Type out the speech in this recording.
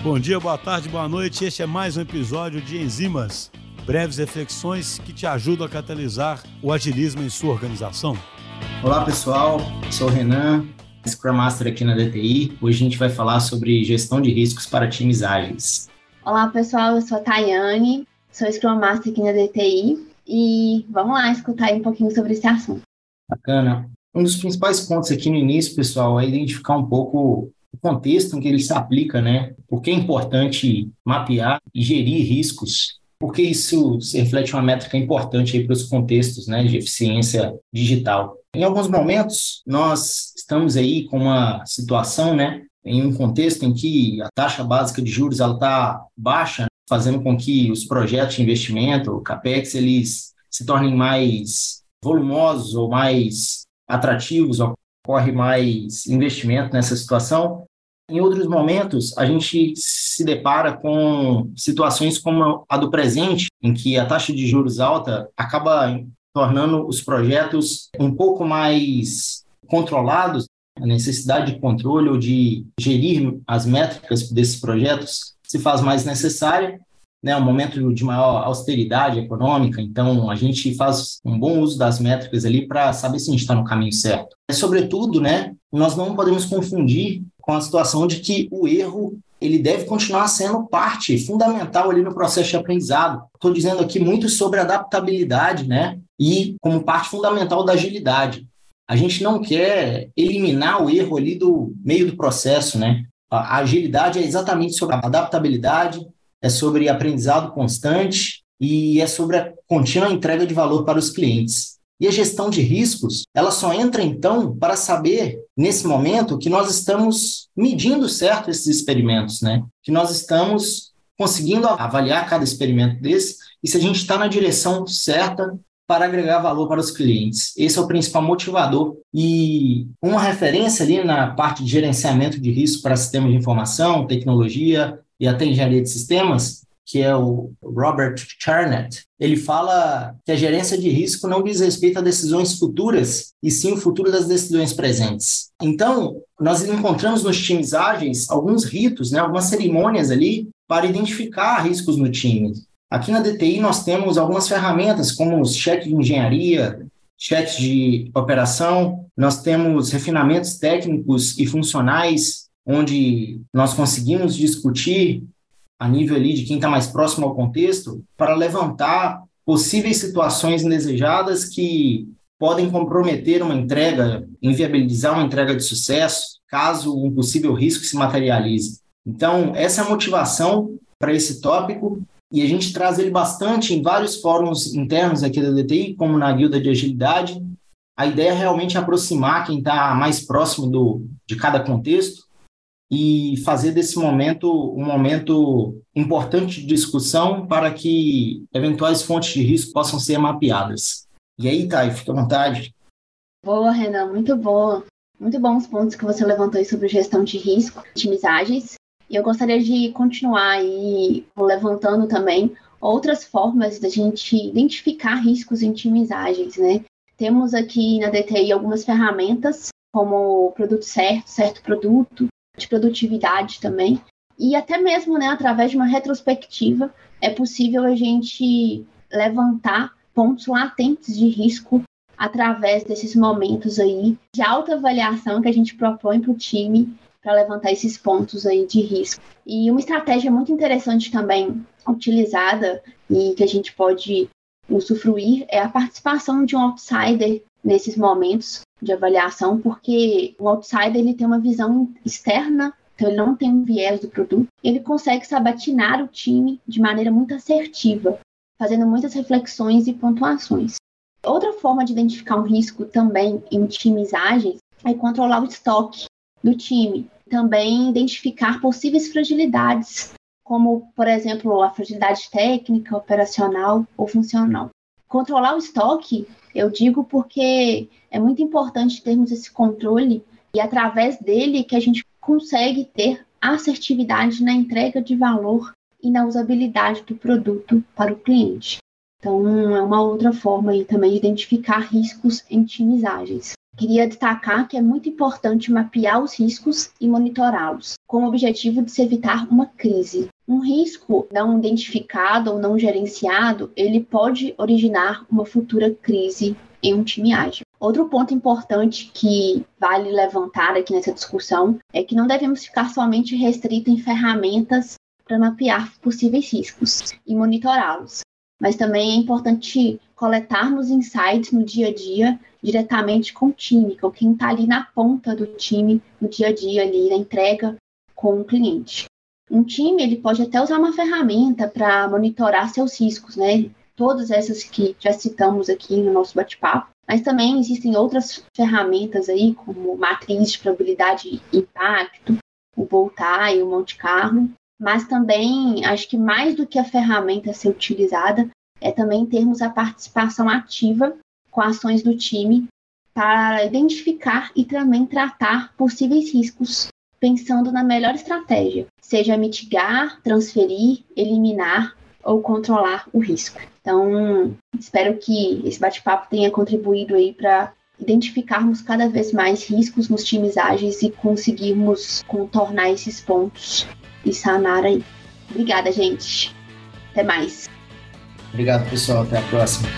Bom dia, boa tarde, boa noite. Este é mais um episódio de Enzimas, breves reflexões que te ajudam a catalisar o agilismo em sua organização. Olá, pessoal. Sou o Renan, Scrum Master aqui na DTI. Hoje a gente vai falar sobre gestão de riscos para times ágeis. Olá, pessoal. Eu sou a Tayane, sou Scrum Master aqui na DTI e vamos lá escutar um pouquinho sobre esse assunto. Bacana. Um dos principais pontos aqui no início, pessoal, é identificar um pouco o contexto em que ele se aplica, né? Por que é importante mapear e gerir riscos? Porque isso reflete uma métrica importante para os contextos né, de eficiência digital. Em alguns momentos, nós estamos aí com uma situação, né, em um contexto em que a taxa básica de juros está baixa, fazendo com que os projetos de investimento, o CAPEX, eles se tornem mais volumosos ou mais atrativos, ocorre mais investimento nessa situação. Em outros momentos, a gente se depara com situações como a do presente, em que a taxa de juros alta acaba tornando os projetos um pouco mais controlados, a necessidade de controle ou de gerir as métricas desses projetos se faz mais necessária né, um momento de maior austeridade econômica, então a gente faz um bom uso das métricas ali para saber se a gente está no caminho certo. É, sobretudo, né, nós não podemos confundir com a situação de que o erro ele deve continuar sendo parte fundamental ali no processo de aprendizado. Estou dizendo aqui muito sobre adaptabilidade, né, e como parte fundamental da agilidade. A gente não quer eliminar o erro ali do meio do processo, né? A agilidade é exatamente sobre a adaptabilidade, é sobre aprendizado constante e é sobre a contínua entrega de valor para os clientes. E a gestão de riscos, ela só entra então para saber, nesse momento, que nós estamos medindo certo esses experimentos, né? Que nós estamos conseguindo avaliar cada experimento desse e se a gente está na direção certa para agregar valor para os clientes. Esse é o principal motivador. E uma referência ali na parte de gerenciamento de risco para sistemas de informação, tecnologia e até engenharia de sistemas, que é o Robert Charnett, ele fala que a gerência de risco não diz respeito a decisões futuras, e sim o futuro das decisões presentes. Então, nós encontramos nos times ágeis alguns ritos, né, algumas cerimônias ali para identificar riscos no time. Aqui na DTI nós temos algumas ferramentas como os cheques de engenharia, cheques de operação, nós temos refinamentos técnicos e funcionais onde nós conseguimos discutir a nível ali de quem está mais próximo ao contexto para levantar possíveis situações indesejadas que podem comprometer uma entrega, inviabilizar uma entrega de sucesso, caso um possível risco se materialize. Então, essa é a motivação para esse tópico e a gente traz ele bastante em vários fóruns internos aqui da DTI, como na Guilda de Agilidade. A ideia é realmente aproximar quem está mais próximo do, de cada contexto e fazer desse momento um momento importante de discussão para que eventuais fontes de risco possam ser mapeadas. E aí, Thay, fica à vontade. Boa, Renan, muito boa. Muito bons pontos que você levantou aí sobre gestão de risco, otimizagens. E eu gostaria de continuar aí levantando também outras formas da gente identificar riscos em otimizagens, né? Temos aqui na DTI algumas ferramentas, como produto certo, certo produto, de produtividade também. E até mesmo, né, através de uma retrospectiva, é possível a gente levantar pontos latentes de risco através desses momentos aí de alta avaliação que a gente propõe para o time para levantar esses pontos aí de risco. E uma estratégia muito interessante também utilizada e que a gente pode usufruir é a participação de um outsider nesses momentos de avaliação, porque o outsider ele tem uma visão externa, então ele não tem um viés do produto, ele consegue sabatinar o time de maneira muito assertiva, fazendo muitas reflexões e pontuações. Outra forma de identificar um risco também em times ágeis é controlar o estoque do time. Também identificar possíveis fragilidades, como, por exemplo, a fragilidade técnica, operacional ou funcional. Controlar o estoque eu digo porque é muito importante termos esse controle e através dele que a gente consegue ter assertividade na entrega de valor e na usabilidade do produto para o cliente. Então, é uma outra forma aí também de identificar riscos em times ágeis. queria destacar que é muito importante mapear os riscos e monitorá-los, com o objetivo de se evitar uma crise. Um risco não identificado ou não gerenciado, ele pode originar uma futura crise em um time ágil. Outro ponto importante que vale levantar aqui nessa discussão é que não devemos ficar somente restrito em ferramentas para mapear possíveis riscos e monitorá-los, mas também é importante coletarmos insights no dia a dia diretamente com o time, com quem está ali na ponta do time, no dia a dia ali, na entrega com o cliente. Um time ele pode até usar uma ferramenta para monitorar seus riscos, né? Todas essas que já citamos aqui no nosso bate-papo, mas também existem outras ferramentas aí, como matriz de probabilidade e impacto, o Voltar e o Monte Carlo, mas também acho que mais do que a ferramenta ser utilizada é também termos a participação ativa com ações do time para identificar e também tratar possíveis riscos, pensando na melhor estratégia, seja mitigar, transferir, eliminar ou controlar o risco. Então, espero que esse bate-papo tenha contribuído aí para identificarmos cada vez mais riscos nos times ágeis e conseguirmos contornar esses pontos e sanar aí. Obrigada, gente. Até mais. Obrigado, pessoal. Até a próxima.